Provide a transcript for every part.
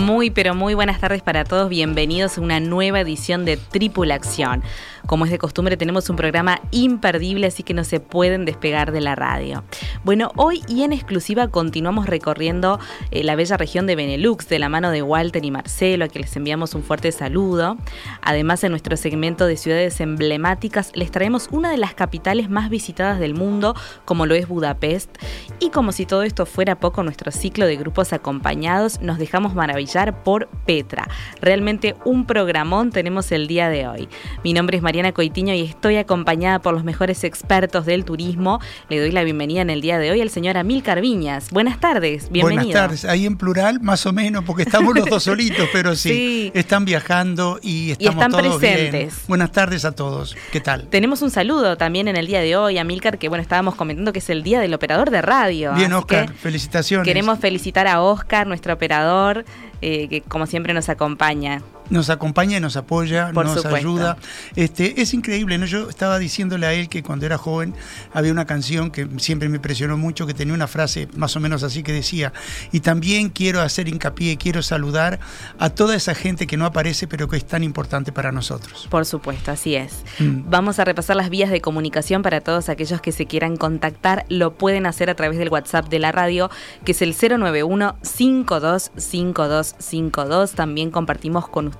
Muy, pero muy buenas tardes para todos. Bienvenidos a una nueva edición de Tripulación. Como es de costumbre, tenemos un programa imperdible, así que no se pueden despegar de la radio. Bueno, hoy y en exclusiva continuamos recorriendo eh, la bella región de Benelux de la mano de Walter y Marcelo, a quienes les enviamos un fuerte saludo. Además, en nuestro segmento de ciudades emblemáticas, les traemos una de las capitales más visitadas del mundo, como lo es Budapest. Y como si todo esto fuera poco, nuestro ciclo de grupos acompañados nos dejamos maravillar por Petra. Realmente un programón tenemos el día de hoy. Mi nombre es María Coitiño y estoy acompañada por los mejores expertos del turismo. Le doy la bienvenida en el día de hoy al señor Amílcar Viñas. Buenas tardes, bienvenido. Buenas tardes, ahí en plural más o menos, porque estamos los dos solitos, pero sí, están viajando y estamos y están todos presentes. Buenas tardes a todos, ¿qué tal? Tenemos un saludo también en el día de hoy, Amílcar, que bueno, estábamos comentando que es el día del operador de radio. Bien, Oscar, felicitaciones. Queremos felicitar a Oscar, nuestro operador, eh, que como siempre nos acompaña nos acompaña y nos apoya, nos ayuda. Este, es increíble, ¿no? Yo estaba diciéndole a él que cuando era joven había una canción que siempre me impresionó mucho, que tenía una frase más o menos así que decía, y también quiero hacer hincapié, quiero saludar a toda esa gente que no aparece pero que es tan importante para nosotros. Por supuesto, así es. Mm. Vamos a repasar las vías de comunicación para todos aquellos que se quieran contactar, lo pueden hacer a través del WhatsApp de la radio, que es el 091 525252. También compartimos con ustedes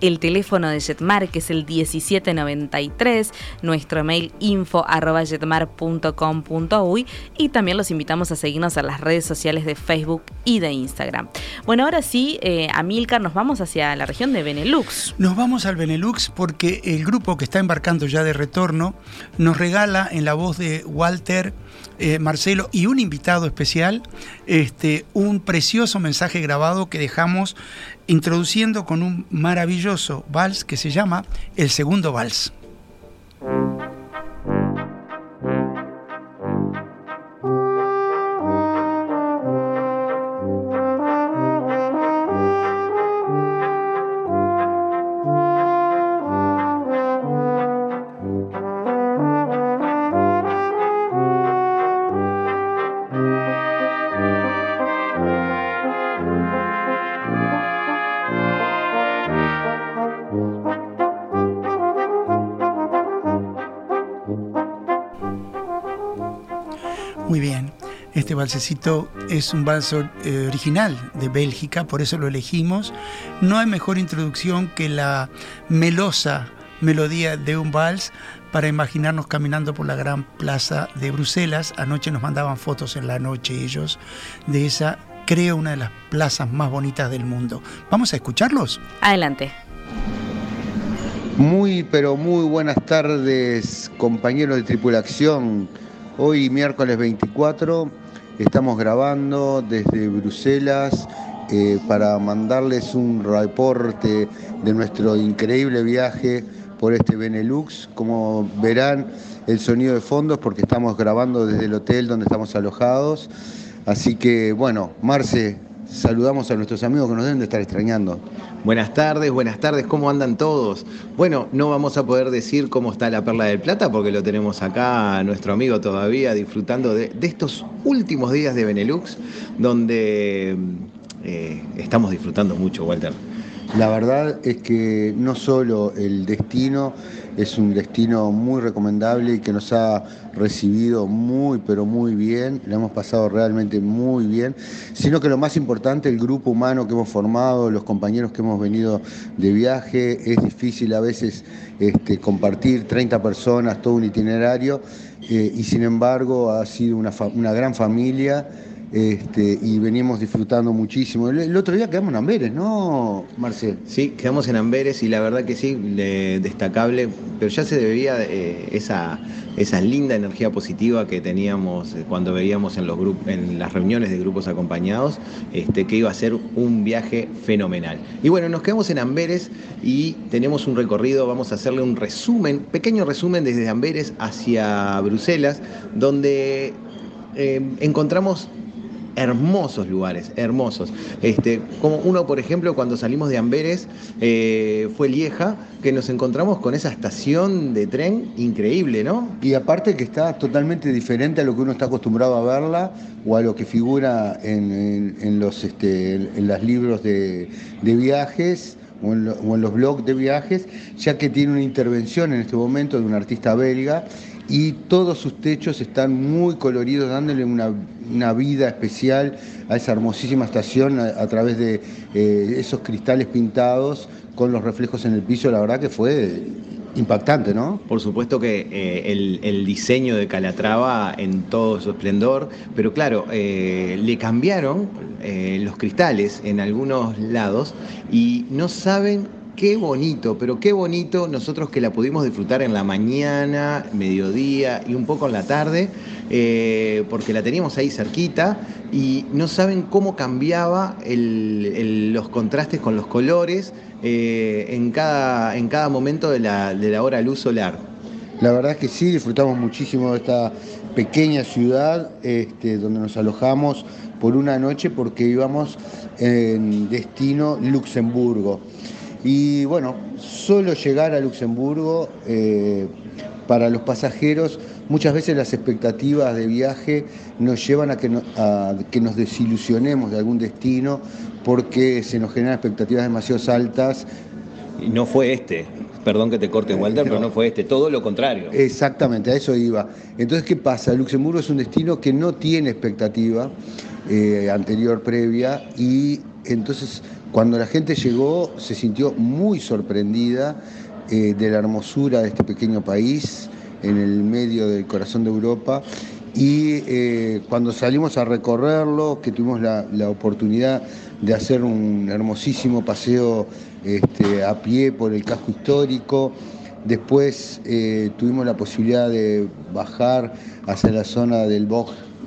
el teléfono de Jetmar, que es el 1793, nuestro mail info arroba jetmar.com.uy y también los invitamos a seguirnos a las redes sociales de Facebook y de Instagram. Bueno, ahora sí, eh, Amilcar, nos vamos hacia la región de Benelux. Nos vamos al Benelux porque el grupo que está embarcando ya de retorno nos regala en la voz de Walter eh, Marcelo y un invitado especial, este, un precioso mensaje grabado que dejamos introduciendo con un maravilloso vals que se llama El Segundo Vals. Balsecito es un balso eh, original de Bélgica, por eso lo elegimos. No hay mejor introducción que la melosa melodía de un vals para imaginarnos caminando por la gran plaza de Bruselas. Anoche nos mandaban fotos en la noche ellos de esa, creo, una de las plazas más bonitas del mundo. ¿Vamos a escucharlos? Adelante. Muy, pero muy buenas tardes, compañeros de tripulación. Hoy miércoles 24 Estamos grabando desde Bruselas eh, para mandarles un reporte de nuestro increíble viaje por este Benelux. Como verán, el sonido de fondo es porque estamos grabando desde el hotel donde estamos alojados. Así que, bueno, Marce, saludamos a nuestros amigos que nos deben de estar extrañando. Buenas tardes, buenas tardes, ¿cómo andan todos? Bueno, no vamos a poder decir cómo está la Perla del Plata porque lo tenemos acá, nuestro amigo todavía, disfrutando de, estos últimos días de Benelux, donde eh, estamos disfrutando mucho, Walter. La verdad es que no solo el destino es un destino muy recomendable y que nos ha recibido muy, pero muy bien, le hemos pasado realmente muy bien, sino que lo más importante, el grupo humano que hemos formado, los compañeros que hemos venido de viaje, es difícil a veces este, compartir 30 personas, todo un itinerario, eh, y sin embargo ha sido una gran familia este, y venimos disfrutando muchísimo. El, otro día quedamos en Amberes, ¿no, Marcel? Sí, quedamos en Amberes y la verdad que sí, destacable, pero ya se debía eh, esa, esa linda energía positiva que teníamos eh, cuando veíamos en, los en las reuniones de grupos acompañados, este, que iba a ser un viaje fenomenal. Y bueno, nos quedamos en Amberes y tenemos un recorrido, vamos a hacerle un resumen, pequeño resumen desde Amberes hacia Bruselas, donde eh, encontramos hermosos lugares, hermosos. Este, como uno, por ejemplo, cuando salimos de Amberes, eh, fue Lieja, que nos encontramos con esa estación de tren increíble, ¿no? Y aparte que está totalmente diferente a lo que uno está acostumbrado a verla o a lo que figura en, los este, en los libros de, viajes. O en, los blogs de viajes, ya que tiene una intervención en este momento de un artista belga y todos sus techos están muy coloridos, dándole una, vida especial a esa hermosísima estación a, través de eh, esos cristales pintados con los reflejos en el piso, la verdad que fue impactante, ¿no? Por supuesto que eh, el, diseño de Calatrava en todo su esplendor, pero claro, eh, le cambiaron los cristales en algunos lados y no saben Qué bonito, pero qué bonito nosotros que la pudimos disfrutar en la mañana, mediodía y un poco en la tarde, eh, porque la teníamos ahí cerquita y no saben cómo cambiaba los contrastes con los colores eh, en, cada, en cada momento de la, de la hora luz solar. La verdad es que sí, disfrutamos muchísimo de esta pequeña ciudad este, donde nos alojamos por una noche porque íbamos en destino Luxemburgo. Y bueno, solo llegar a Luxemburgo eh, para los pasajeros, muchas veces las expectativas de viaje nos llevan a que, que nos desilusionemos de algún destino porque se nos generan expectativas demasiado altas. Y no fue este, perdón que te corte Walter, pero no fue este, todo lo contrario. Exactamente, a eso iba. Entonces, ¿qué pasa? Luxemburgo es un destino que no tiene expectativa eh, anterior, previa, y entonces cuando la gente llegó se sintió muy sorprendida eh, de la hermosura de este pequeño país en el medio del corazón de Europa. Y eh, cuando salimos a recorrerlo, que tuvimos la, oportunidad de hacer un hermosísimo paseo este, a pie por el casco histórico, después tuvimos la posibilidad de bajar hacia la zona del,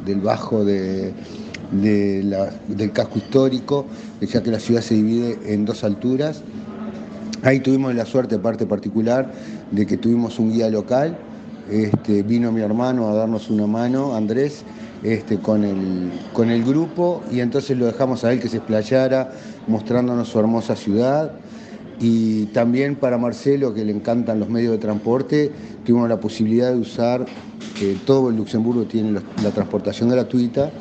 del Bajo de, del casco histórico, ya que la ciudad se divide en dos alturas. Ahí tuvimos la suerte, parte particular, de que tuvimos un guía local. Este, vino mi hermano a darnos una mano, Andrés, este, con, el, grupo, y entonces lo dejamos a él que se explayara, mostrándonos su hermosa ciudad. Y también para Marcelo, que le encantan los medios de transporte, tuvimos la posibilidad de usar, que todo el Luxemburgo tiene la transportación gratuita,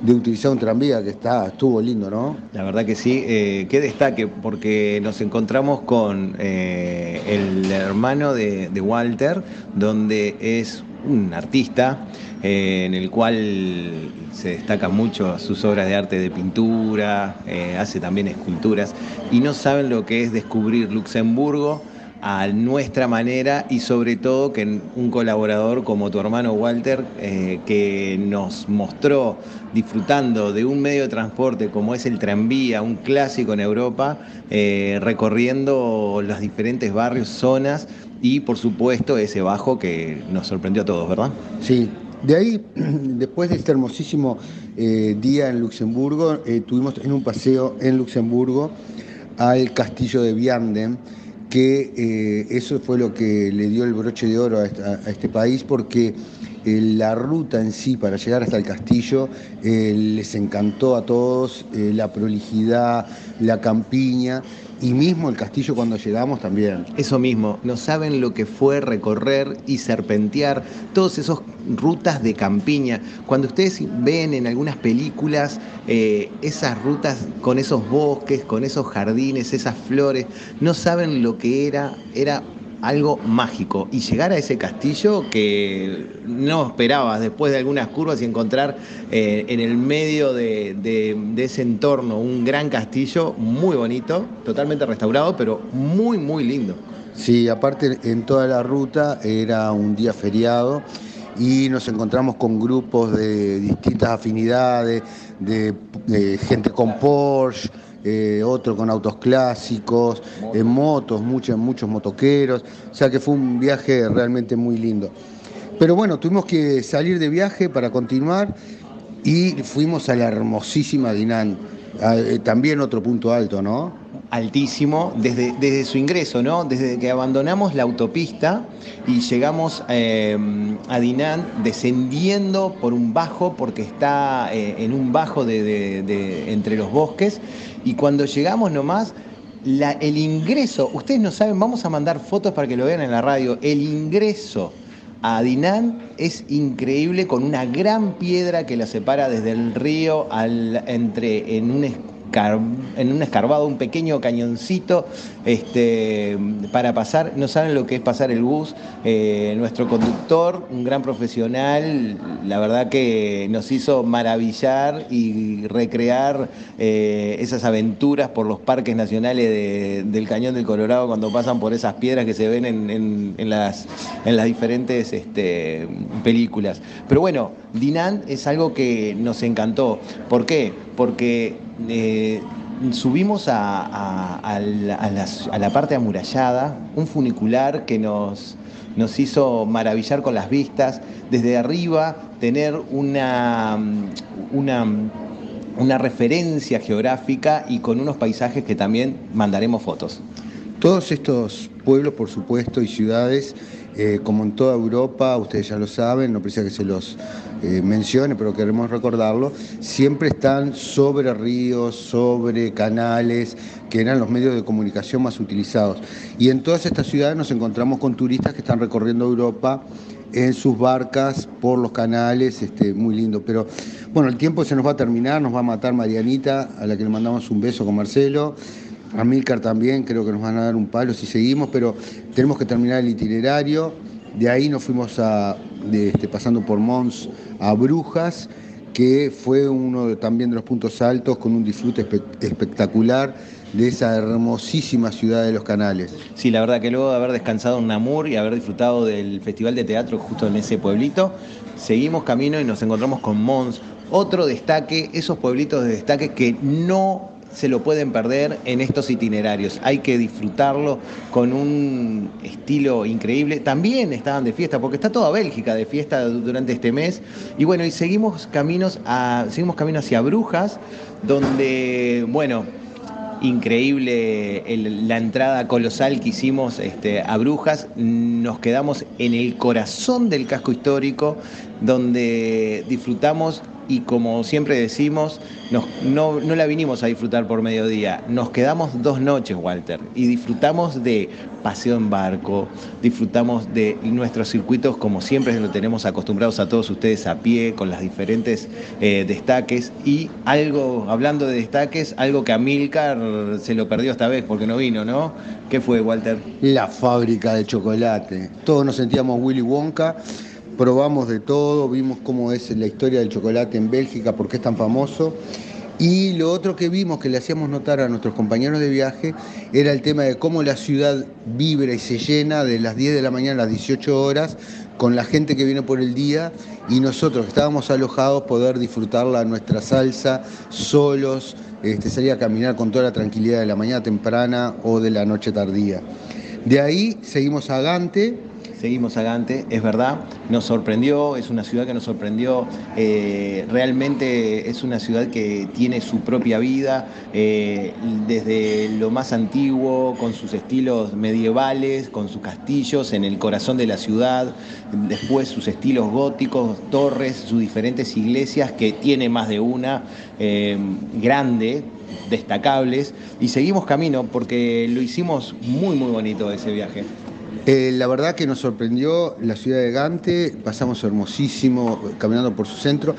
de utilizar un tranvía que está, estuvo lindo, ¿no? La verdad que sí, eh, que destaque, porque nos encontramos con eh, el hermano de, Walter, donde es un artista eh, en el cual se destacan mucho sus obras de arte de pintura, hace también esculturas, y no saben lo que es descubrir Luxemburgo a nuestra manera y sobre todo que un colaborador como tu hermano Walter, eh, que nos mostró disfrutando de un medio de transporte como es el tranvía, un clásico en Europa, eh, recorriendo los diferentes barrios, zonas y por supuesto ese bajo que nos sorprendió a todos, ¿verdad? Sí. De ahí, después de este hermosísimo eh, día en Luxemburgo, tuvimos en un paseo en Luxemburgo al castillo de Vianden, que eh, eso fue lo que le dio el broche de oro a, este país porque eh, la ruta en sí para llegar hasta el castillo eh, les encantó a todos, la prolijidad, la campiña y mismo el castillo cuando llegamos también. Eso mismo, no saben lo que fue recorrer y serpentear todos esos rutas de campiña. Cuando ustedes ven en algunas películas esas rutas con esos bosques, con esos jardines, esas flores, no saben lo que era, era algo mágico. Y llegar a ese castillo que no esperabas después de algunas curvas y encontrar eh, en el medio de, de, ese entorno un gran castillo muy bonito, totalmente restaurado, pero muy, muy lindo. Sí, aparte en toda la ruta era un día feriado y nos encontramos con grupos de distintas afinidades, de, gente con Porsche, eh, otro con autos clásicos, en motos, muchos, muchos motoqueros, o sea que fue un viaje realmente muy lindo. Pero bueno, tuvimos que salir de viaje para continuar y fuimos a la hermosísima Dinan, ah, eh, también otro punto alto, ¿no? altísimo desde, desde su ingreso, ¿no? Desde que abandonamos la autopista y llegamos eh, a Dinan descendiendo por un bajo, porque está eh, en un bajo de, entre los bosques, y cuando llegamos nomás, el ingreso, ustedes no saben, vamos a mandar fotos para que lo vean en la radio, el ingreso a Dinan es increíble con una gran piedra que la separa desde el río al, entre, en un en un escarbado, un pequeño cañoncito este, para pasar. No saben lo que es pasar el bus. Eh, nuestro conductor, un gran profesional, la verdad que nos hizo maravillar y recrear eh, esas aventuras por los parques nacionales del Cañón del Colorado cuando pasan por esas piedras que se ven en, las, en las diferentes este, películas. Pero bueno, Dinan es algo que nos encantó. ¿Por qué? Porque eh, subimos a, la, parte amurallada, un funicular que nos, hizo maravillar con las vistas, desde arriba tener una referencia geográfica y con unos paisajes que también mandaremos fotos. Todos estos pueblos, por supuesto, y ciudades, eh, como en toda Europa, ustedes ya lo saben, no precisa que se los eh, mencione, pero queremos recordarlo, siempre están sobre ríos, sobre canales, que eran los medios de comunicación más utilizados. Y en todas estas ciudades nos encontramos con turistas que están recorriendo Europa en sus barcas por los canales, este, muy lindo. Pero bueno, el tiempo se nos va a terminar, nos va a matar Marianita, a la que le mandamos un beso con Marcelo. A Milcar también, creo que nos van a dar un palo si seguimos, pero tenemos que terminar el itinerario. De ahí nos fuimos a, este, pasando por Mons a Brujas, que fue uno también de los puntos altos con un disfrute espectacular de esa hermosísima ciudad de los canales. Sí, la verdad que luego de haber descansado en Namur y haber disfrutado del Festival de Teatro justo en ese pueblito, seguimos camino y nos encontramos con Mons, otro destaque, esos pueblitos de destaque que no se lo pueden perder en estos itinerarios. Hay que disfrutarlo con un estilo increíble. También estaban de fiesta, porque está toda Bélgica de fiesta durante este mes. Y bueno, y seguimos caminos a, seguimos camino hacia Brujas, donde, bueno, increíble la entrada colosal que hicimos este, a Brujas. Nos quedamos en el corazón del casco histórico, donde disfrutamos y como siempre decimos, no, la vinimos a disfrutar por mediodía, nos quedamos dos noches, Walter, y disfrutamos de paseo en barco, disfrutamos de nuestros circuitos como siempre lo tenemos acostumbrados a todos ustedes a pie, con las diferentes eh, destaques, y algo, hablando de destaques, algo que a Milcar se lo perdió esta vez porque no vino, ¿no? ¿Qué fue, Walter? La fábrica de chocolate. Todos nos sentíamos Willy Wonka probamos de todo, vimos cómo es la historia del chocolate en Bélgica, por qué es tan famoso. Y lo otro que vimos, que le hacíamos notar a nuestros compañeros de viaje, era el tema de cómo la ciudad vibra y se llena de las 10 de la mañana a las 18 horas con la gente que viene por el día y nosotros que estábamos alojados poder disfrutarla nuestra salsa solos, este, salir a caminar con toda la tranquilidad de la mañana temprana o de la noche tardía. De ahí seguimos a Gante seguimos a Gante, es verdad, nos sorprendió, es una ciudad que nos sorprendió, eh, realmente es una ciudad que tiene su propia vida, eh, desde lo más antiguo, con sus estilos medievales, con sus castillos en el corazón de la ciudad, después sus estilos góticos, torres, sus diferentes iglesias, que tiene más de una, eh, grande, destacables, y seguimos camino porque lo hicimos muy, muy bonito ese viaje. Eh, la verdad que nos sorprendió la ciudad de Gante, pasamos hermosísimo caminando por su centro,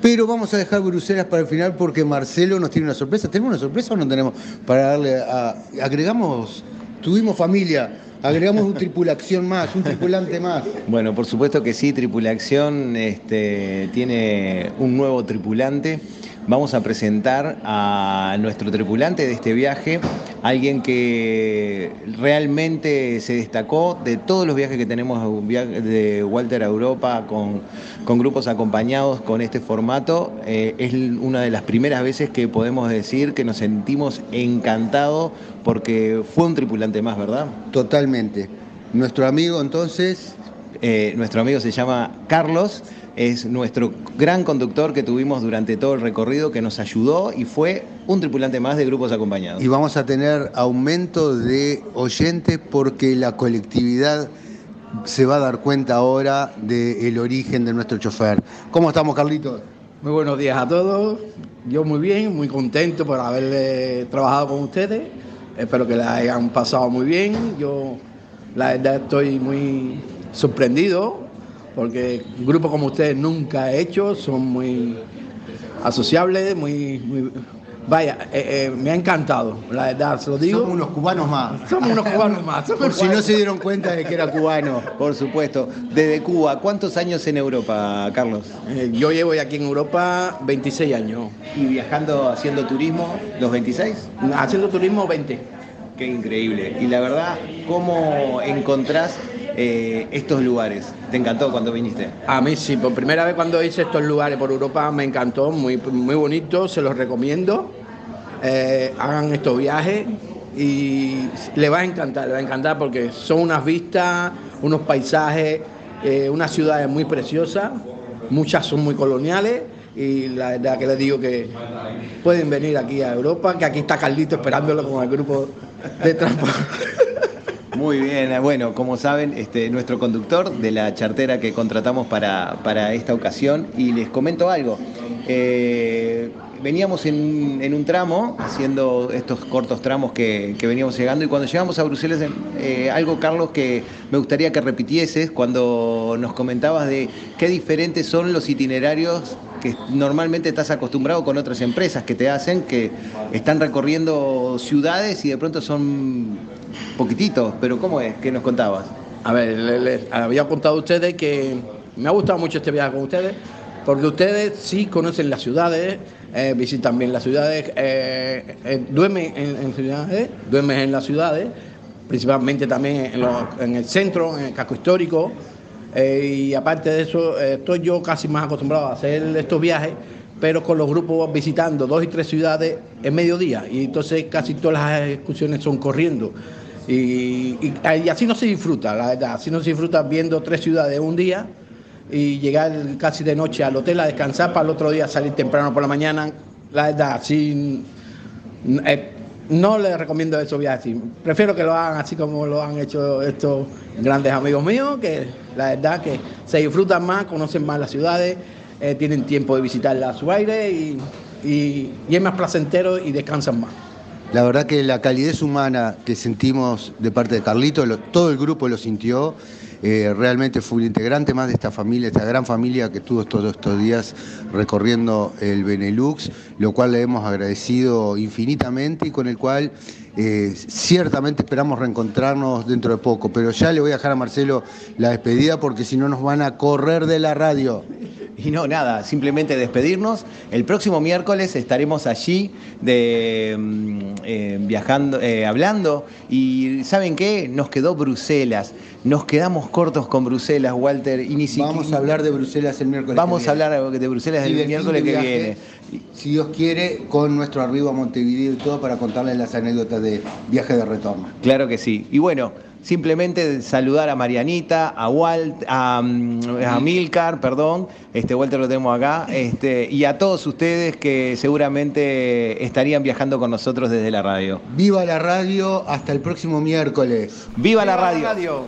pero vamos a dejar Bruselas para el final porque Marcelo nos tiene una sorpresa. ¿Tenemos una sorpresa o no tenemos? Para darle a... Agregamos, tuvimos familia, agregamos una tripulación más, un tripulante más. Bueno, por supuesto que sí, tripulación este, tiene un nuevo tripulante vamos a presentar a nuestro tripulante de este viaje, alguien que realmente se destacó de todos los viajes que tenemos de Walter a Europa con, con grupos acompañados con este formato. Eh, es una de las primeras veces que podemos decir que nos sentimos encantados porque fue un tripulante más, ¿verdad? Totalmente. Nuestro amigo entonces... Eh, nuestro amigo se llama Carlos es nuestro gran conductor que tuvimos durante todo el recorrido, que nos ayudó y fue un tripulante más de grupos acompañados. Y vamos a tener aumento de oyentes porque la colectividad se va a dar cuenta ahora del origen de nuestro chofer. ¿Cómo estamos, Carlitos? Muy buenos días a todos. Yo muy bien, muy contento por haber trabajado con ustedes. Espero que la hayan pasado muy bien. Yo, la verdad, estoy muy sorprendido porque un grupo como ustedes nunca he hecho, son muy asociables, muy, Vaya, eh, eh, me ha encantado, la verdad, se lo digo. Somos unos cubanos más. Somos unos cubanos más. Por si no se dieron cuenta de que era cubano. Por supuesto. Desde Cuba, ¿cuántos años en Europa, Carlos? Eh, yo llevo aquí en Europa 26 años. ¿Y viajando, haciendo turismo, los 26? Haciendo turismo 20. Qué increíble. Y la verdad, ¿cómo encontrás eh, estos lugares? ¿Te encantó cuando viniste? A mí sí, por primera vez cuando hice estos lugares por Europa me encantó, muy, muy bonito, se los recomiendo. Eh, hagan estos viajes y le va a encantar, le va a encantar porque son unas vistas, unos paisajes, eh, unas ciudades muy preciosas, muchas son muy coloniales y la verdad que les digo que pueden venir aquí a Europa, que aquí está Carlito esperándolo con el grupo de transporte. Muy bien, bueno, como saben, este, nuestro conductor de la chartera que contratamos para, para esta ocasión, y les comento algo. Eh, veníamos en, un tramo, haciendo estos cortos tramos que, veníamos llegando, y cuando llegamos a Bruselas, eh, algo, Carlos, que me gustaría que repitieses cuando nos comentabas de qué diferentes son los itinerarios que normalmente estás acostumbrado con otras empresas que te hacen, que están recorriendo ciudades y de pronto son poquititos, pero ¿cómo es? ¿Qué nos contabas? A ver, les, había contado a ustedes que me ha gustado mucho este viaje con ustedes, porque ustedes sí conocen las ciudades, eh, visitan bien las ciudades, eh, eh, duermen en, ciudades, duermen en las ciudades, principalmente también en, el centro, en el casco histórico, y aparte de eso, estoy yo casi más acostumbrado a hacer estos viajes, pero con los grupos visitando dos y tres ciudades en mediodía, y entonces casi todas las excursiones son corriendo. Y, así no se disfruta, la verdad, así no se disfruta viendo tres ciudades un día y llegar casi de noche al hotel a descansar para el otro día salir temprano por la mañana. La verdad, así eh, no les recomiendo esos viajes Prefiero que lo hagan así como lo han hecho estos grandes amigos míos, que la verdad que se disfrutan más, conocen más las ciudades, eh, tienen tiempo de visitarlas a su aire y, y es más placentero y descansan más. La verdad que la calidez humana que sentimos de parte de Carlito, todo el grupo lo sintió. Eh, realmente fue un integrante más de esta familia, esta gran familia que tuvo todos estos días recorriendo el Benelux, lo cual le hemos agradecido infinitamente y con el cual eh, ciertamente esperamos reencontrarnos dentro de poco. Pero ya le voy a dejar a Marcelo la despedida porque si no nos van a correr de la radio. Y no, nada, simplemente despedirnos. El próximo miércoles estaremos allí de, mm, eh, viajando, eh, hablando. Y ¿saben qué? Nos quedó Bruselas. Nos quedamos cortos con Bruselas, Walter. Y ni Vamos a hablar de Bruselas el miércoles. Vamos a hablar de Bruselas el miércoles que viene. Si Dios quiere, con nuestro arribo a Montevideo y todo para contarles las anécdotas de viaje de retorno. Claro que sí. Y bueno simplemente saludar a Marianita, a Walt, a, mm, a Milcar, perdón, este Walter lo tenemos acá, este, y a todos ustedes que seguramente estarían viajando con nosotros desde la radio. Viva la radio, hasta el próximo miércoles. ¡Viva, la radio!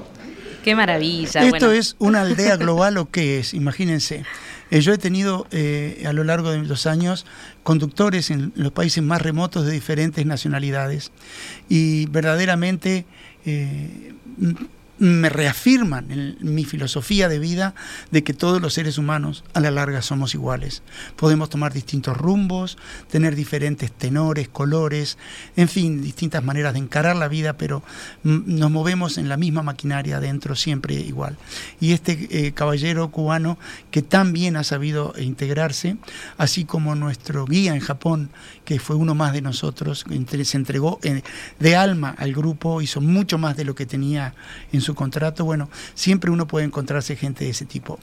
Qué maravilla. ¿Esto bueno. es una aldea global o qué es? Imagínense. Eh, yo he tenido eh, a lo largo de los años conductores en los países más remotos de diferentes nacionalidades y verdaderamente eh, me reafirman en mi filosofía de vida de que todos los seres humanos a la larga somos iguales. Podemos tomar distintos rumbos, tener diferentes tenores, colores, en fin, distintas maneras de encarar la vida, pero mm, nos movemos en la misma maquinaria dentro siempre igual. Y este eh, caballero cubano que tan bien ha sabido integrarse, así como nuestro guía en Japón, que fue uno más de nosotros, se entregó eh, de alma al grupo, hizo mucho más de lo que tenía en su contrato, bueno, siempre uno puede encontrarse gente de ese tipo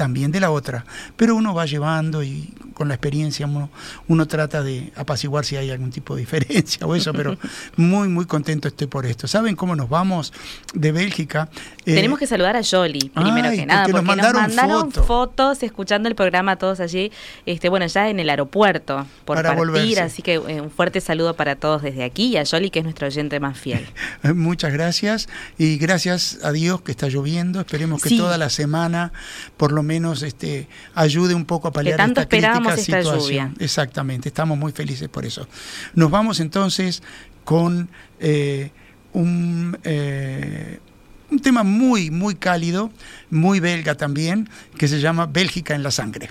también de la otra, pero uno va llevando y con la experiencia uno, uno trata de apaciguar si hay algún tipo de diferencia o eso, pero muy, muy contento estoy por esto. ¿Saben cómo nos vamos de Bélgica? Eh, Tenemos que saludar a Yoli, primero ay, que nada, porque porque nos nos mandaron mandaron, foto. fotos escuchando el programa todos allí, este, bueno, ya en el aeropuerto por Para partir, volverse. así que eh, un fuerte saludo para todos desde aquí y a Yoli, que es nuestro oyente más fiel. Muchas gracias y gracias a Dios que está lloviendo. Esperemos que Sí. toda la semana por lo menos este, ayude un poco a paliar tanto esta crítica esta situación. lluvia. Exactamente, estamos muy felices por eso. Nos vamos entonces con eh, un, eh, un tema muy, muy cálido, muy belga también, que se llama Bélgica en la sangre.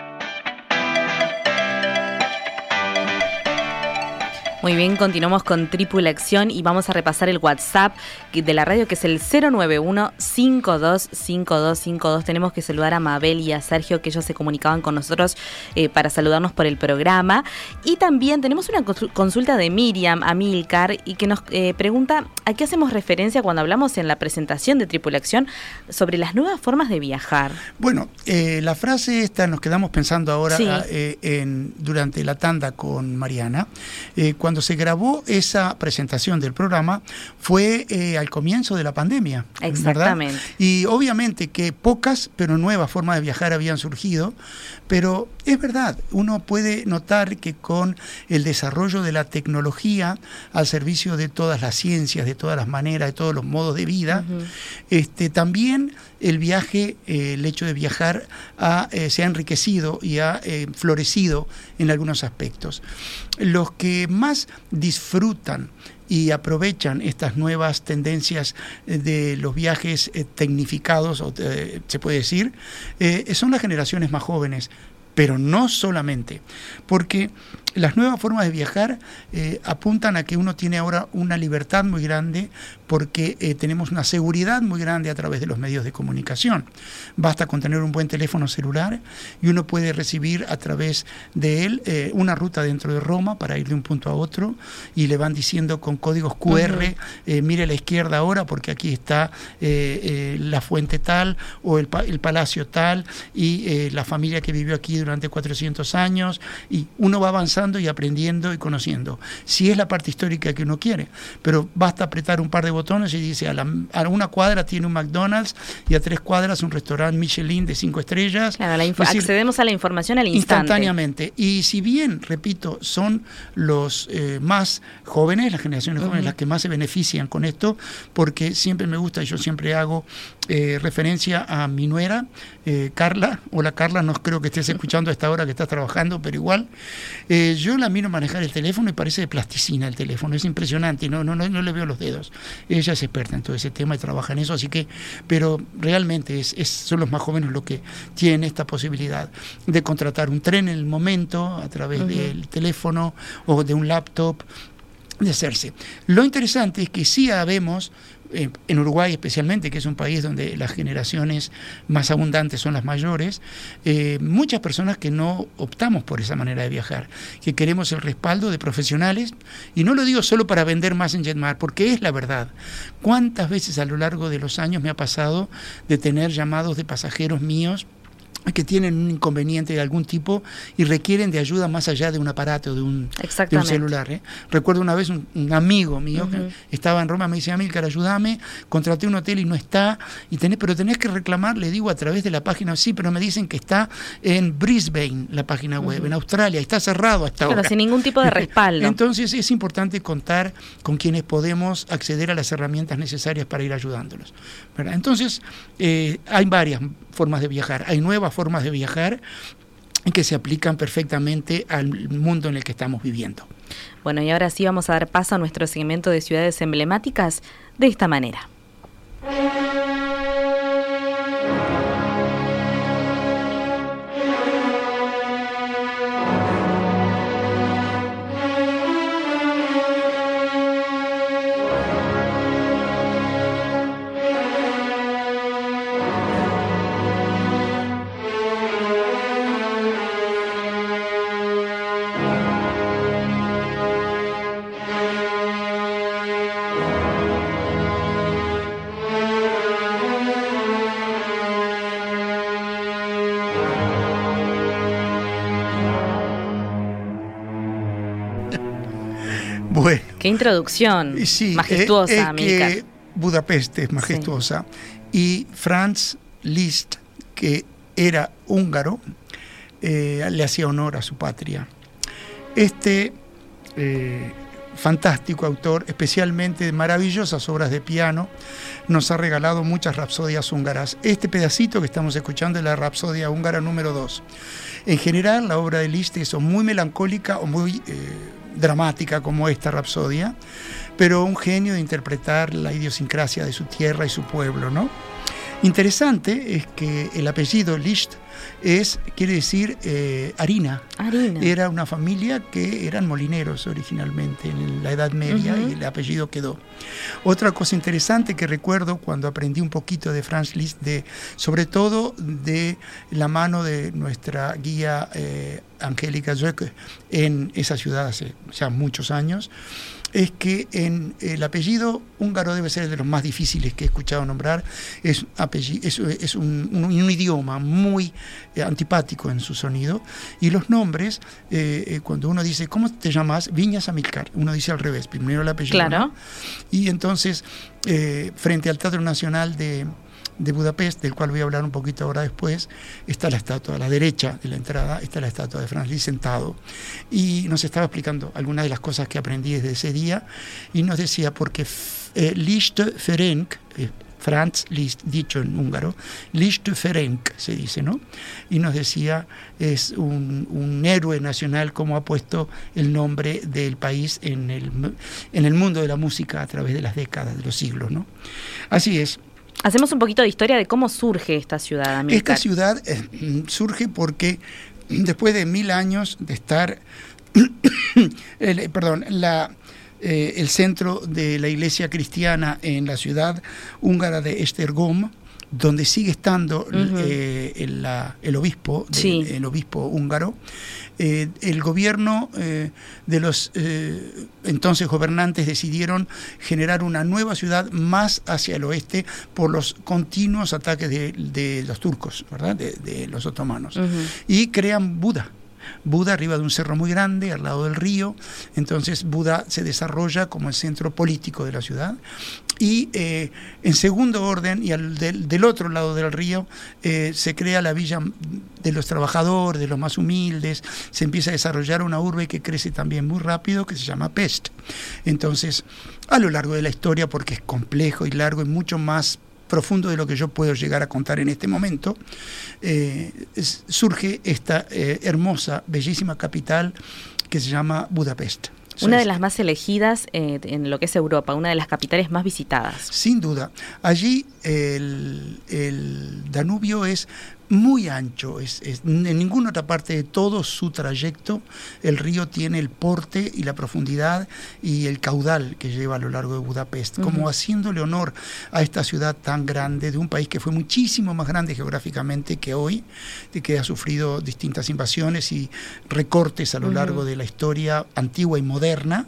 Muy bien, continuamos con Tripula Acción y vamos a repasar el WhatsApp de la radio que es el 091-525252. Tenemos que saludar a Mabel y a Sergio que ellos se comunicaban con nosotros eh, para saludarnos por el programa. Y también tenemos una consu- consulta de Miriam Amilcar y que nos eh, pregunta a qué hacemos referencia cuando hablamos en la presentación de Tripula Acción sobre las nuevas formas de viajar. Bueno, eh, la frase esta nos quedamos pensando ahora Sí. ah, eh, en, durante la tanda con Mariana. Eh, cuando se grabó esa presentación del programa fue eh, al comienzo de la pandemia. ¿verdad? Exactamente. Y obviamente que pocas, pero nuevas formas de viajar habían surgido, pero es verdad, uno puede notar que con el desarrollo de la tecnología al servicio de todas las ciencias, de todas las maneras, de todos los modos de vida, este, también el viaje, eh, el hecho de viajar, ha, eh, se ha enriquecido y ha eh, florecido en algunos aspectos. Los que más disfrutan y aprovechan estas nuevas tendencias de los viajes tecnificados, se puede decir, son las generaciones más jóvenes, pero no solamente, porque las nuevas formas de viajar eh, apuntan a que uno tiene ahora una libertad muy grande porque eh, tenemos una seguridad muy grande a través de los medios de comunicación. Basta con tener un buen teléfono celular y uno puede recibir a través de él eh, una ruta dentro de Roma para ir de un punto a otro y le van diciendo con códigos QR, eh, mire a la izquierda ahora porque aquí está eh, eh, la fuente tal o el, pa- el palacio tal y eh, la familia que vivió aquí durante 400 años y uno va avanzando avanzando y aprendiendo y conociendo. Si es la parte histórica que uno quiere, pero basta apretar un par de botones y dice a, la- a una cuadra tiene un McDonald's y a tres cuadras un restaurante Michelin de cinco estrellas. Claro, la info- Es decir, accedemos a la información al instante. Instantáneamente. Y si bien, repito, son los eh, más jóvenes, las generaciones jóvenes, las que más se benefician con esto, porque siempre me gusta, y yo siempre hago eh, referencia a mi nuera, eh, Carla. Hola Carla, no creo que estés escuchando a esta hora que estás trabajando, pero igual. Eh, yo la miro manejar el teléfono y parece de plasticina el teléfono, es impresionante, no, no, no, no le veo los dedos. Ella es experta en todo ese tema y trabaja en eso, así que, pero realmente es, es- son los más jóvenes los que tienen esta posibilidad de contratar un tren en el momento a través del teléfono o de un laptop de hacerse. Lo interesante es que sí habemos, eh, en Uruguay especialmente, que es un país donde las generaciones más abundantes son las mayores, eh, muchas personas que no optamos por esa manera de viajar, que queremos el respaldo de profesionales, y no lo digo solo para vender más en Jetmar, porque es la verdad. ¿Cuántas veces a lo largo de los años me ha pasado de tener llamados de pasajeros míos? Que tienen un inconveniente de algún tipo y requieren de ayuda más allá de un aparato, de un, de un celular. ¿eh? Recuerdo una vez un, un amigo mío que estaba en Roma, me dice, Amílcar, ayúdame, contraté un hotel y no está, y tenés, pero tenés que reclamar, le digo, a través de la página, sí, pero me dicen que está en Brisbane, la página web, en Australia, está cerrado hasta ahora. sin ningún tipo de respaldo. Entonces es importante contar con quienes podemos acceder a las herramientas necesarias para ir ayudándolos. ¿verdad? Entonces eh, hay varias formas de viajar, hay nuevas formas de viajar que se aplican perfectamente al mundo en el que estamos viviendo. Bueno, y ahora sí vamos a dar paso a nuestro segmento de ciudades emblemáticas de esta manera. Qué introducción sí, majestuosa, eh, Amílcar. que Budapest es majestuosa. Y Franz Liszt, que era húngaro, eh, le hacía honor a su patria. Este eh, fantástico autor, especialmente de maravillosas obras de piano, nos ha regalado muchas rapsodias húngaras. Este pedacito que estamos escuchando es la rapsodia húngara número 2. En general, la obra de Liszt es muy melancólica o muy eh, dramática como esta rapsodia, pero un genio de interpretar la idiosincrasia de su tierra y su pueblo, ¿no? Interesante es que el apellido Liszt es, quiere decir eh, harina. Harina. Era una familia que eran molineros originalmente en la Edad Media y el apellido quedó. Otra cosa interesante que recuerdo cuando aprendí un poquito de Franz Liszt, de, sobre todo de la mano de nuestra guía eh, Angélica en esa ciudad hace ya muchos años, es que en el apellido húngaro debe ser de los más difíciles que he escuchado nombrar. Es, apelli- es, es un, un- un idioma muy eh, antipático en su sonido. Y los nombres, eh, eh, cuando uno dice, ¿cómo te llamas? Viñas Amilcar. Uno dice al revés, primero el apellido. Claro. ¿no? Y entonces, frente al Teatro Nacional de, de Budapest, del cual voy a hablar un poquito ahora después, está la estatua, a la derecha de la entrada está la estatua de Franz Liszt sentado. Y nos estaba explicando algunas de las cosas que aprendí desde ese día y nos decía, porque eh, Liszt Ferenc, eh, Franz Liszt, dicho en húngaro, Liszt Ferenc se dice, ¿no? Y nos decía, es un, un héroe nacional como ha puesto el nombre del país en el, en el mundo de la música a través de las décadas, de los siglos, ¿no? Así es. Hacemos un poquito de historia de cómo surge esta ciudad, Amílcar. Esta ciudad eh, surge porque después de mil años de estar, perdón, la, eh, el centro de la iglesia cristiana en la ciudad húngara de Esztergom, donde sigue estando eh, el, la- el obispo, de- Sí. el obispo húngaro, eh, el gobierno eh, de los eh, entonces gobernantes decidieron generar una nueva ciudad más hacia el oeste por los continuos ataques de, de los turcos, ¿verdad? De, de los otomanos. Y crean Buda. Buda arriba de un cerro muy grande, al lado del río. Entonces Buda se desarrolla como el centro político de la ciudad. Y eh, en segundo orden, y al del, otro lado del río, eh, se crea la villa de los trabajadores, de los más humildes, se empieza a desarrollar una urbe que crece también muy rápido, que se llama Pest. Entonces, a lo largo de la historia, porque es complejo y largo y mucho más profundo de lo que yo puedo llegar a contar en este momento, eh, surge esta hermosa, bellísima capital que se llama Budapest. Una de las más elegidas eh, en lo que es Europa, una de las capitales más visitadas. Sin duda. Allí el, el Danubio es muy ancho, es, es- en ninguna otra parte de todo su trayecto el río tiene el porte y la profundidad y el caudal que lleva a lo largo de Budapest, como haciéndole honor a esta ciudad tan grande de un país que fue muchísimo más grande geográficamente que hoy, de que ha sufrido distintas invasiones y recortes a lo largo de la historia antigua y moderna.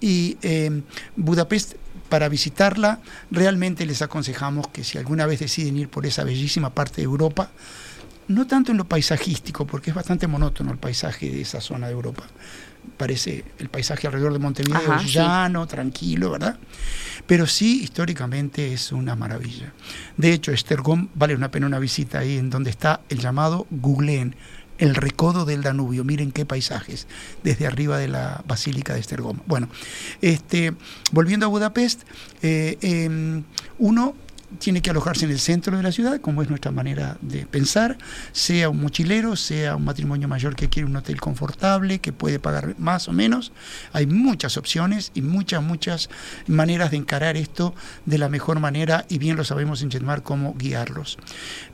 Y eh, Budapest, para visitarla, realmente les aconsejamos que si alguna vez deciden ir por esa bellísima parte de Europa, no tanto en lo paisajístico, porque es bastante monótono el paisaje de esa zona de Europa. Parece el paisaje alrededor de Montevideo, Ajá, sí. llano, tranquilo, ¿verdad? Pero sí, históricamente es una maravilla. De hecho, Estergom vale una pena una visita ahí en donde está el llamado Googleen, el recodo del Danubio. Miren qué paisajes desde arriba de la Basílica de Estergom. Bueno, este, volviendo a Budapest, eh, em, uno tiene que alojarse en el centro de la ciudad, como es nuestra manera de pensar, sea un mochilero, sea un matrimonio mayor que quiere un hotel confortable, que puede pagar más o menos. Hay muchas opciones y muchas, muchas maneras de encarar esto de la mejor manera y bien lo sabemos en Jetmar cómo guiarlos.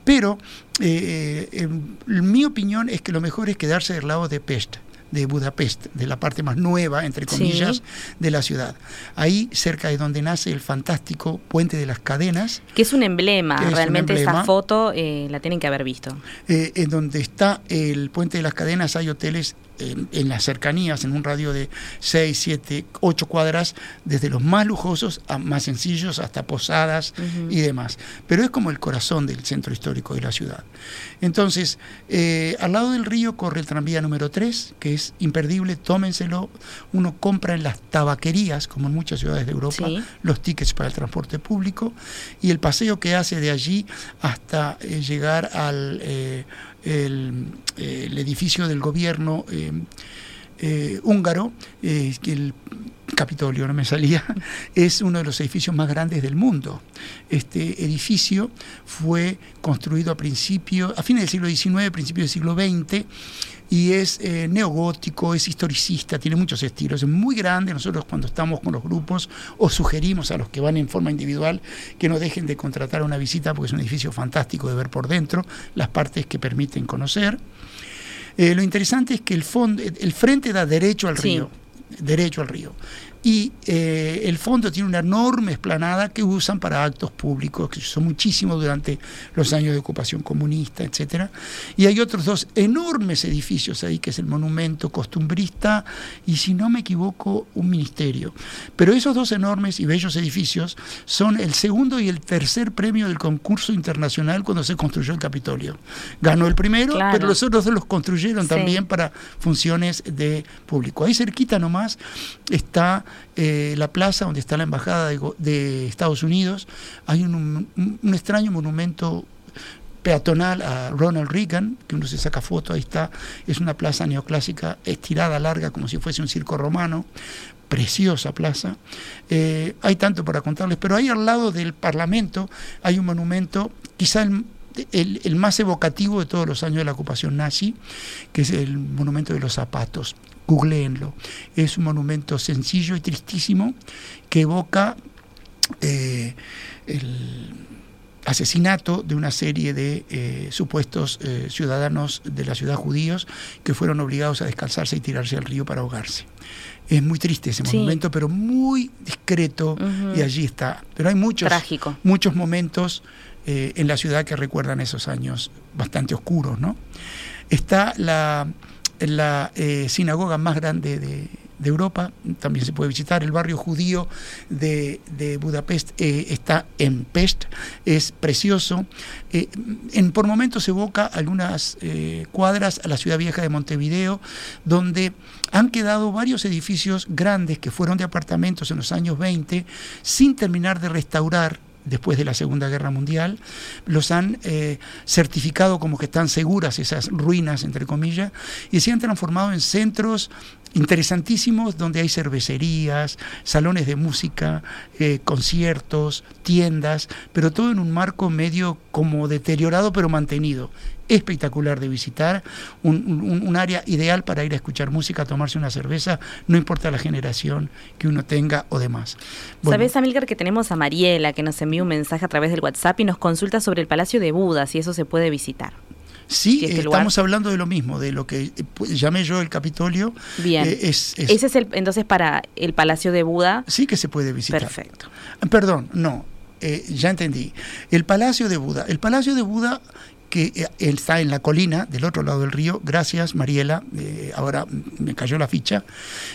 Pero eh, eh, mi opinión es que lo mejor es quedarse del lado de Pest de Budapest, de la parte más nueva, entre Sí. comillas, de la ciudad. Ahí, cerca de donde nace el fantástico Puente de las Cadenas, Que es un emblema, un realmente esa foto eh, la tienen que haber visto. eh, en donde está el Puente de las Cadenas, hay hoteles en, en las cercanías, en un radio de 6, 7, 8 cuadras, desde los más lujosos a más sencillos, hasta posadas y demás. Pero es como el corazón del centro histórico de la ciudad. Entonces, eh, al lado del río corre el tranvía número 3, que es imperdible, tómenselo. Uno compra en las tabaquerías, como en muchas ciudades de Europa, Sí. los tickets para el transporte público y el paseo que hace de allí hasta eh, llegar al eh, el, eh, el edificio del gobierno eh, eh, húngaro, el Capitolio no me salía, es uno de los edificios más grandes del mundo. Este edificio fue construido a principio, a fines del siglo XIX, principios del siglo XX, y es eh, neogótico, es historicista, tiene muchos estilos, es muy grande. Nosotros cuando estamos con los grupos os sugerimos a los que van en forma individual que no dejen de contratar una visita porque es un edificio fantástico de ver por dentro, las partes que permiten conocer. Eh, lo interesante es que el, fondo, el frente da derecho al Sí. río, derecho al río. Y eh, el fondo tiene una enorme esplanada que usan para actos públicos, que son muchísimos durante los años de ocupación comunista, etcétera. Y hay otros dos enormes edificios ahí, que es el monumento costumbrista y, si no me equivoco, un ministerio. Pero esos dos enormes y bellos edificios son el segundo y el tercer premio del concurso internacional cuando se construyó el Capitolio. Ganó el primero, Claro. pero los otros dos los construyeron Sí. también para funciones de público. Ahí cerquita nomás está eh, la plaza donde está la embajada de, de Estados Unidos. Hay un, un- un extraño monumento peatonal a Ronald Reagan, que uno se saca foto, ahí está, es una plaza neoclásica estirada, larga, como si fuese un circo romano, preciosa plaza. Eh, hay tanto para contarles, pero ahí al lado del Parlamento hay un monumento, quizá el, el- el más evocativo de todos los años de la ocupación nazi, que es el monumento de los zapatos. Googleenlo. Es un monumento sencillo y tristísimo que evoca eh, el asesinato de una serie de eh, supuestos eh, ciudadanos de la ciudad judíos que fueron obligados a descalzarse y tirarse al río para ahogarse. Es muy triste ese Sí. monumento, pero muy discreto y allí está. Pero hay muchos, Trágico. muchos momentos eh, en la ciudad que recuerdan esos años bastante oscuros, ¿no? Está la, la eh, sinagoga más grande de, de Europa, también se puede visitar. El barrio judío de, de Budapest eh, está en Pest, es precioso. En, por momentos evoca algunas cuadras a la ciudad vieja de Montevideo, donde han quedado varios edificios grandes que fueron de apartamentos en los años 20 sin terminar de restaurar después de la Segunda Guerra Mundial, los han eh, certificado como que están seguras esas ruinas, entre comillas, y se han transformado en centros interesantísimos donde hay cervecerías, salones de música, eh, conciertos, tiendas, pero todo en un marco medio como deteriorado pero mantenido. Espectacular de visitar, un, un- un área ideal para ir a escuchar música, tomarse una cerveza, no importa la generación que uno tenga o demás. Bueno, Sabes, Amilcar, que tenemos a Mariela que nos envía un mensaje a través del WhatsApp y nos consulta sobre el Palacio de Buda, si eso se puede visitar. Sí, este eh, lugar- estamos hablando de lo mismo, de lo que eh, llamé yo el Capitolio. Bien. Eh, es, es- Ese es el, entonces para el Palacio de Buda. sí que se puede visitar. Perfecto. Perdón, no, eh, ya entendí. El Palacio de Buda. El Palacio de Buda que eh, está en la colina del otro lado del río, gracias Mariela, eh, ahora me cayó la ficha,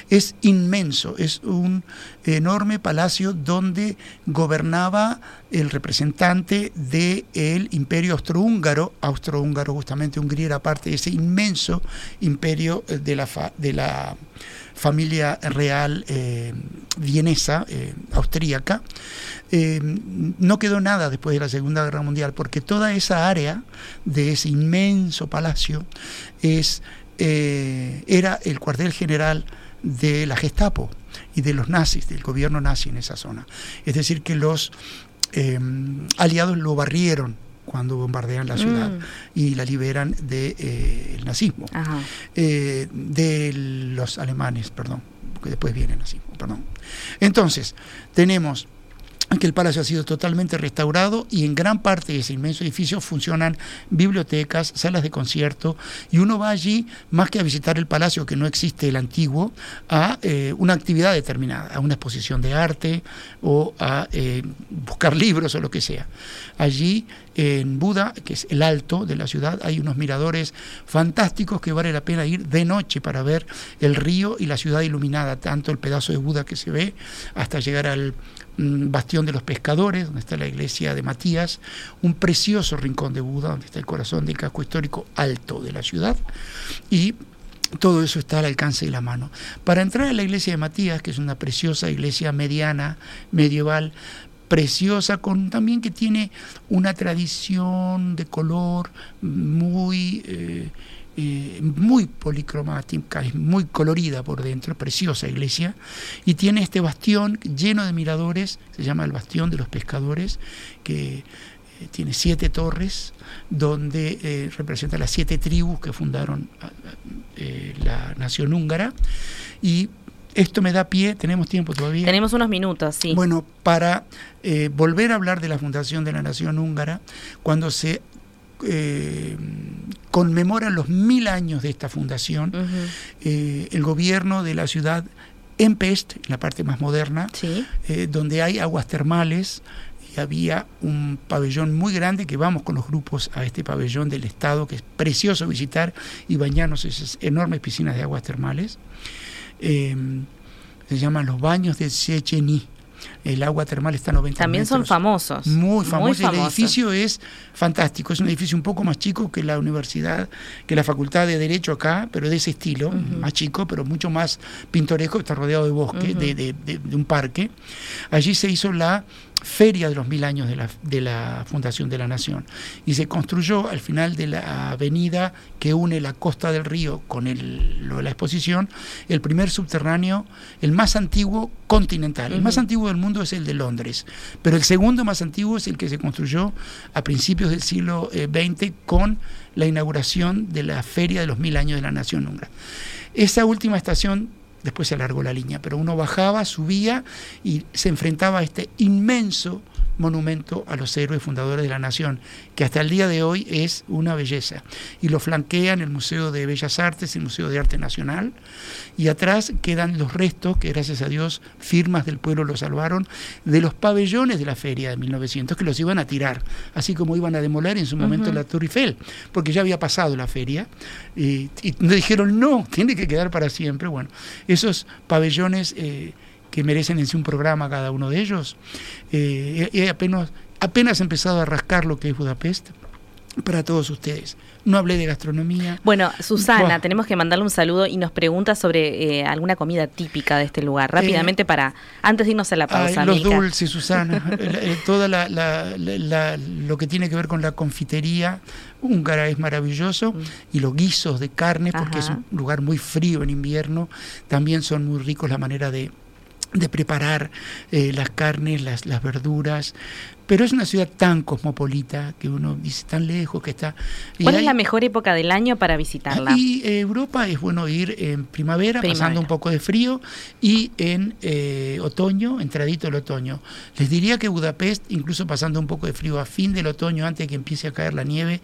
es inmenso, es un enorme palacio donde gobernaba el representante del imperio austrohúngaro, austrohúngaro justamente Hungría era parte de ese inmenso imperio eh, de la, de la familia real eh, vienesa, eh, austríaca, eh, no quedó nada después de la Segunda Guerra Mundial, porque toda esa área de ese inmenso palacio es, eh, era el cuartel general de la Gestapo y de los nazis, del gobierno nazi en esa zona. Es decir, que los aliados lo barrieron cuando bombardean la ciudad Mm. y la liberan del nazismo Ajá. eh, de los alemanes, perdón, porque después viene el nazismo, perdón. Entonces, tenemos que el palacio ha sido totalmente restaurado y en gran parte de ese inmenso edificio funcionan bibliotecas, salas de concierto y uno va allí más que a visitar el palacio que no existe el antiguo, a eh, una actividad determinada, a una exposición de arte o a eh, buscar libros o lo que sea. Allí en Buda, que es el alto de la ciudad, hay unos miradores fantásticos que vale la pena ir de noche para ver el río y la ciudad iluminada, tanto el pedazo de Buda que se ve hasta llegar al mm, bastión de los pescadores, donde está la iglesia de Matías, un precioso rincón de Buda, donde está el corazón del casco histórico alto de la ciudad, y todo eso está al alcance de la mano. Para entrar a la iglesia de Matías, que es una preciosa iglesia mediana, medieval, preciosa, con también que tiene una tradición de color muy, eh, eh, muy policromática, muy colorida por dentro, preciosa iglesia, y tiene este bastión lleno de miradores, se llama el Bastión de los Pescadores, que eh, tiene siete torres, donde representa las siete tribus que fundaron la nación húngara, y esto me da pie, tenemos tiempo todavía. Tenemos unos minutos, sí. Bueno, para eh, volver a hablar de la fundación de la nación húngara, cuando se eh, conmemoran los mil años de esta fundación, eh, el gobierno de la ciudad en Pest, en la parte más moderna, Sí. eh, donde hay aguas termales, y había un pabellón muy grande que vamos con los grupos a este pabellón del Estado, que es precioso visitar y bañarnos en esas enormes piscinas de aguas termales. Eh, se llaman los baños de Sechení. El agua termal está a 90 También son famosos. Muy famoso. El famosos. edificio es fantástico. Es un edificio un poco más chico que la universidad, que la facultad de Derecho acá, pero de ese estilo, más chico, pero mucho más pintoresco. Está rodeado de bosque, Ujú. de, de- de- de un parque. Allí se hizo la feria de los mil años de la, de la fundación de la nación y se construyó al final de la avenida que une la costa del río con el, lo de la exposición el primer subterráneo, el más antiguo continental. El más antiguo del mundo es el de Londres, pero el segundo más antiguo es el que se construyó a principios del siglo eh, XX con la inauguración de la feria de los mil años de la nación húngara. Esa última estación después se alargó la línea, pero uno bajaba, subía y se enfrentaba a este inmenso monumento a los héroes fundadores de la nación, que hasta el día de hoy es una belleza. Y lo flanquean el Museo de Bellas Artes, el Museo de Arte Nacional, y atrás quedan los restos, que gracias a Dios firmas del pueblo lo salvaron, de los pabellones de la feria de 1900, que los iban a tirar, así como iban a demoler en su momento la Tour Eiffel, porque ya había pasado la feria, y, y dijeron, no, tiene que quedar para siempre. Bueno, esos pabellones... eh, que merecen en sí un programa cada uno de ellos. Eh, he, apenas, apenas empezado a rascar lo que es Budapest para todos ustedes. No hablé de gastronomía. Bueno, Susana, Buah. tenemos que mandarle un saludo y nos pregunta sobre eh, alguna comida típica de este lugar. Rápidamente para, antes de irnos a la Eh, Ay, pausa. los dulces, Susana, El- el- toda la, la- la- lo que tiene que ver con la confitería húngara es maravilloso y los guisos de carne, porque es Mm. Ajá. un lugar muy frío en invierno, también son muy ricos la manera de, de preparar eh, las carnes, las, las verduras, pero es una ciudad tan cosmopolita que uno dice tan lejos que está. ¿Cuál es la mejor época del año para visitarla? y eh, Europa es bueno ir en primavera, Primavera. pasando un poco de frío, y en eh, otoño, entradito el otoño. Les diría que Budapest, incluso pasando un poco de frío a fin del otoño, antes de que empiece a caer la nieve,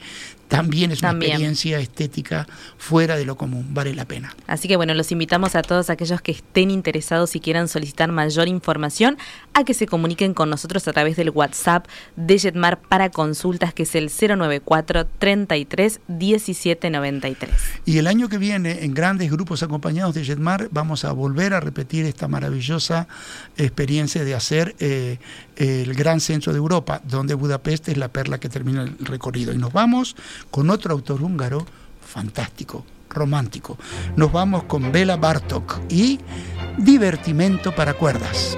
también es una También. experiencia estética fuera de lo común, vale la pena. Así que bueno, los invitamos a todos aquellos que estén interesados y quieran solicitar mayor información a que se comuniquen con nosotros a través del WhatsApp de Jetmar para consultas que es el 094 33 17 93. Y el año que viene, en grandes grupos acompañados de Jetmar, vamos a volver a repetir esta maravillosa experiencia de hacer eh, el gran centro de Europa, donde Budapest es la perla que termina el recorrido. Y nos vamos con otro autor húngaro fantástico, romántico. Nos vamos con Bela Bartok y Divertimento para cuerdas.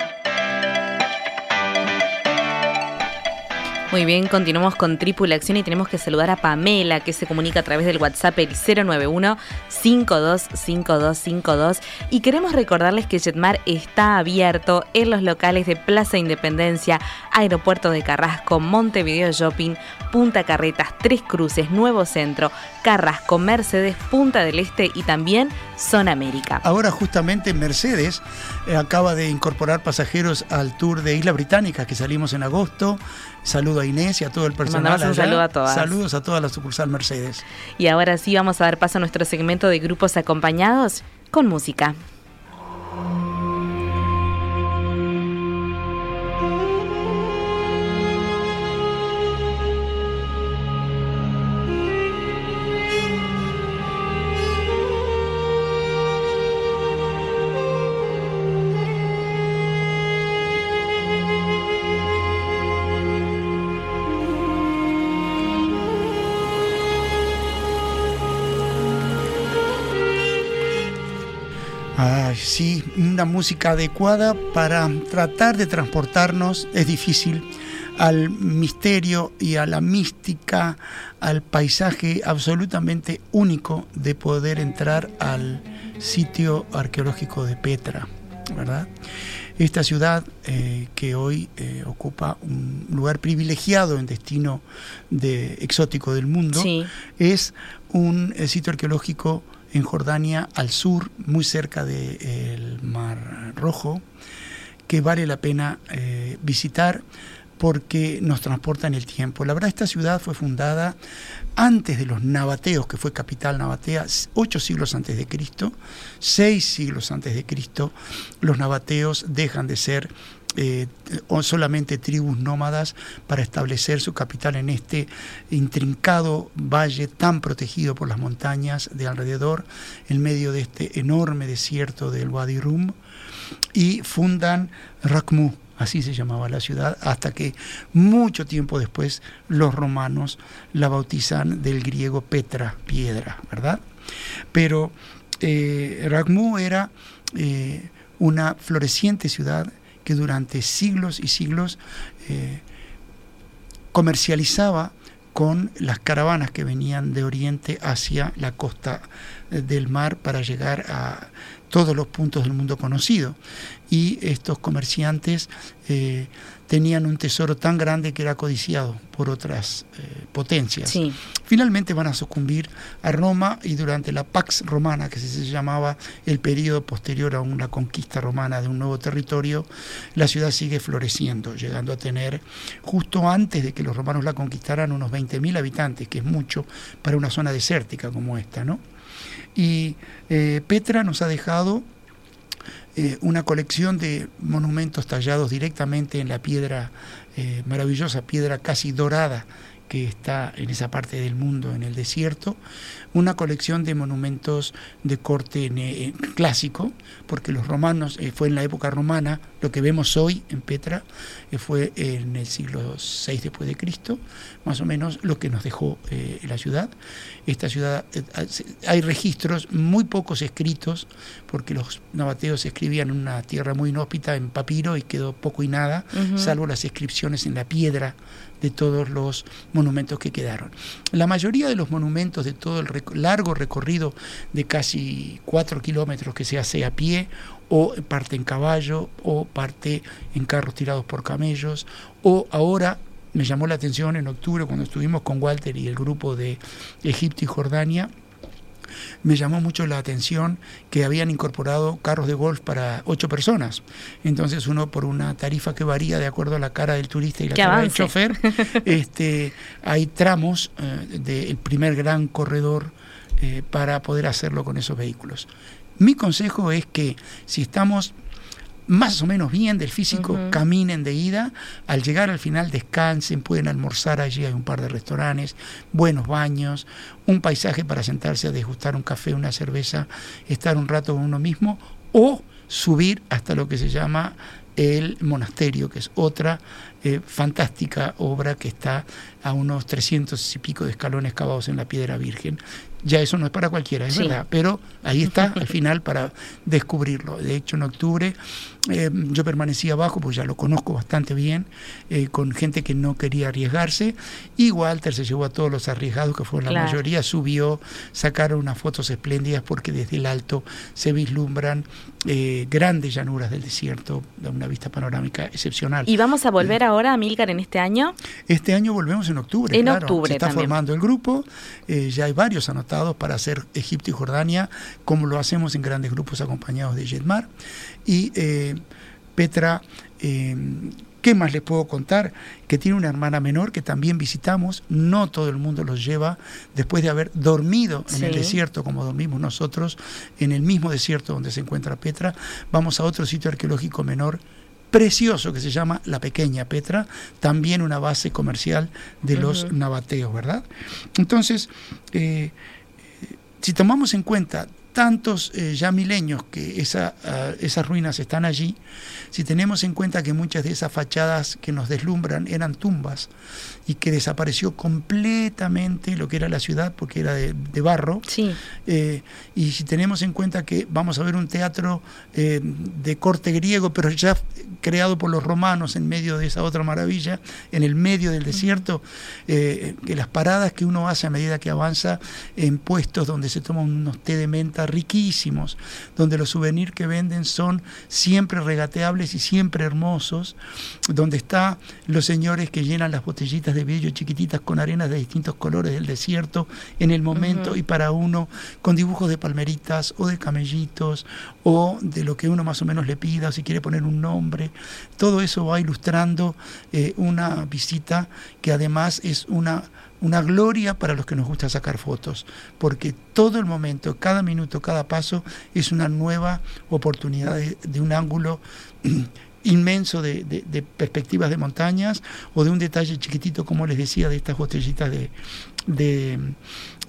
Muy bien, continuamos con Tripulación y tenemos que saludar a Pamela, que se comunica a través del WhatsApp el 091-525252. Y queremos recordarles que Jetmar está abierto en los locales de Plaza Independencia, Aeropuerto de Carrasco, Montevideo Shopping, Punta Carretas, Tres Cruces, Nuevo Centro, Carrasco, Mercedes, Punta del Este y también Zona América. Ahora justamente Mercedes eh, acaba de incorporar pasajeros al tour de Isla Británica que salimos en agosto. Saludo a Inés y a todo el personal. mandamos un allá. saludo a todas. Saludos a toda la sucursal Mercedes. Y ahora sí vamos a dar paso a nuestro segmento de grupos acompañados con música. Sí, una música adecuada para tratar de transportarnos, es difícil, al misterio y a la mística, al paisaje absolutamente único de poder entrar al sitio arqueológico de Petra, ¿verdad? Esta ciudad eh, que hoy eh, ocupa un lugar privilegiado en destino de, exótico del mundo Sí. es un eh, sitio arqueológico en Jordania al sur, muy cerca del Mar Rojo, que vale la pena eh, visitar porque nos transporta en el tiempo. La verdad, esta ciudad fue fundada antes de los nabateos, que fue capital nabatea, ocho siglos antes de Cristo, seis siglos antes de Cristo, los nabateos dejan de ser eh, solamente tribus nómadas para establecer su capital en este intrincado valle tan protegido por las montañas de alrededor, en medio de este enorme desierto del Wadi Rum, y fundan Rakmu, así se llamaba la ciudad, hasta que mucho tiempo después los romanos la bautizan del griego Petra, piedra, ¿verdad? Pero eh, Rakmu era eh, una floreciente ciudad que durante siglos y siglos eh, comercializaba con las caravanas que venían de Oriente hacia la costa del mar para llegar a todos los puntos del mundo conocido. Y estos comerciantes eh, tenían un tesoro tan grande que era codiciado por otras eh, potencias. Sí. Finalmente van a sucumbir a Roma y durante la Pax Romana, que se llamaba el periodo posterior a una conquista romana de un nuevo territorio, la ciudad sigue floreciendo, llegando a tener, justo antes de que los romanos la conquistaran, unos 20.000 habitantes, que es mucho para una zona desértica como esta, ¿no? Y eh, Petra nos ha dejado eh, una colección de monumentos tallados directamente en la piedra, eh, maravillosa piedra casi dorada que está en esa parte del mundo, en el desierto, una colección de monumentos de corte ne- eh, clásico, porque los romanos, eh, fue en la época romana, lo que vemos hoy en Petra, eh, fue en el siglo VI después de Cristo, más o menos lo que nos dejó eh, la ciudad. Esta ciudad, eh, hay registros muy pocos escritos, porque los nabateos escribían en una tierra muy inhóspita, en papiro, y quedó poco y nada, salvo las inscripciones en la piedra de todos los monumentos que quedaron. La mayoría de los monumentos de todo el largo recorrido de casi cuatro kilómetros que se hace a pie, o parte en caballo, o parte en carros tirados por camellos, o ahora me llamó la atención en octubre cuando estuvimos con Walter y el grupo de Egipto y Jordania, me llamó mucho la atención que habían incorporado carros de golf para ocho personas. Entonces uno por una tarifa que varía de acuerdo a la cara del turista y la ¡Qué cara del chofer, este, hay tramos eh, del primer gran corredor eh, para poder hacerlo con esos vehículos. Mi consejo es que si estamos más o menos bien del físico, caminen de ida, al llegar al final descansen, pueden almorzar allí, hay un par de restaurantes, buenos baños, un paisaje para sentarse a degustar un café, una cerveza, estar un rato con uno mismo, o subir hasta lo que se llama el monasterio, que es otra eh, fantástica obra que está a unos 300 y pico de escalones cavados en la piedra virgen. Ya eso no es para cualquiera, es Sí. verdad, pero ahí está al final para descubrirlo. De hecho, en octubre eh, yo permanecí abajo, pues ya lo conozco bastante bien, eh, con gente que no quería arriesgarse, y Walter se llevó a todos los arriesgados, que fueron la mayoría, subió, sacaron unas fotos espléndidas porque desde el alto se vislumbran eh, grandes llanuras del desierto, da una vista panorámica excepcional. ¿Y vamos a volver ahora a Milcar en este año? Este año volvemos en octubre. En claro. octubre Se está también. formando el grupo, ya hay varios anotados para hacer Egipto y Jordania, como lo hacemos en grandes grupos acompañados de Jetmar. Y eh, Petra, eh, ¿qué más les puedo contar? Que tiene una hermana menor que también visitamos, no todo el mundo los lleva, después de haber dormido en el desierto, como dormimos nosotros, en el mismo desierto donde se encuentra Petra, vamos a otro sitio arqueológico menor precioso que se llama La Pequeña Petra, también una base comercial de los Ujú. nabateos, ¿verdad? Entonces, eh, si tomamos en cuenta tantos eh, ya milenios que esa, ah, esas ruinas están allí, si tenemos en cuenta que muchas de esas fachadas que nos deslumbran eran tumbas y que desapareció completamente lo que era la ciudad porque era de, de barro, Sí. eh, y si tenemos en cuenta que vamos a ver un teatro eh, de corte griego, pero ya creado por los romanos en medio de esa otra maravilla, en el medio del desierto, que las paradas que uno hace a medida que avanza en puestos donde se toman unos té de menta riquísimos, donde los souvenirs que venden son siempre regateables y siempre hermosos, donde están los señores que llenan las botellitas de vidrio chiquititas con arenas de distintos colores del desierto en el momento y para uno con dibujos de palmeritas o de camellitos o de lo que uno más o menos le pida, o si quiere poner un nombre. Todo eso va ilustrando eh, una visita que además es una una gloria para los que nos gusta sacar fotos, porque todo el momento, cada minuto, cada paso es una nueva oportunidad de, un ángulo inmenso de perspectivas de montañas o de un detalle chiquitito, como les decía, de estas botellitas de, de,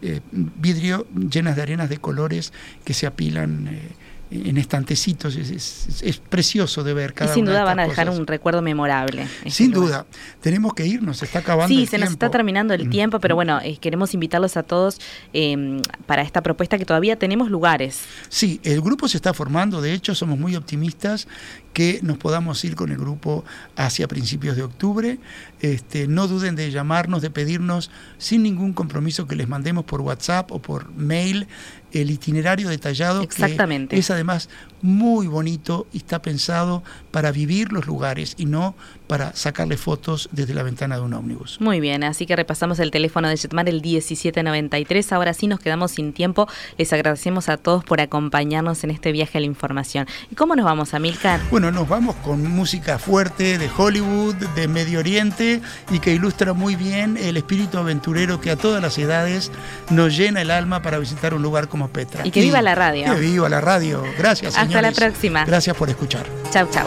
eh, vidrio llenas de arenas de colores que se apilan eh, en estantecitos. Es, es- es precioso de ver Y cada sin una de duda van a dejar cosas. un recuerdo memorable. este Sin lugar. duda, tenemos que irnos, se está acabando Sí, el se nos está tiempo. terminando el Mm. tiempo, pero bueno, eh, queremos invitarlos a todos eh, para esta propuesta que todavía tenemos lugares. Sí, el grupo se está formando, de hecho somos muy optimistas que nos podamos ir con el grupo hacia principios de octubre. Este, no duden de llamarnos, de pedirnos sin ningún compromiso que les mandemos por WhatsApp o por mail el itinerario detallado. que Exactamente. es además muy bonito y está pensado para vivir los lugares y no para sacarle fotos desde la ventana de un ómnibus. Muy bien, así que repasamos el teléfono de Jetmar, el 1793. Ahora sí nos quedamos sin tiempo. Les agradecemos a todos por acompañarnos en este viaje a la información. ¿Y cómo nos vamos, Amilcar? Bueno, nos vamos con música fuerte de Hollywood, de Medio Oriente y que ilustra muy bien el espíritu aventurero que a todas las edades nos llena el alma para visitar un lugar como Petra. Y que viva la radio. Que viva la radio. Gracias. Hasta la próxima. Gracias por escuchar. Chau, chau.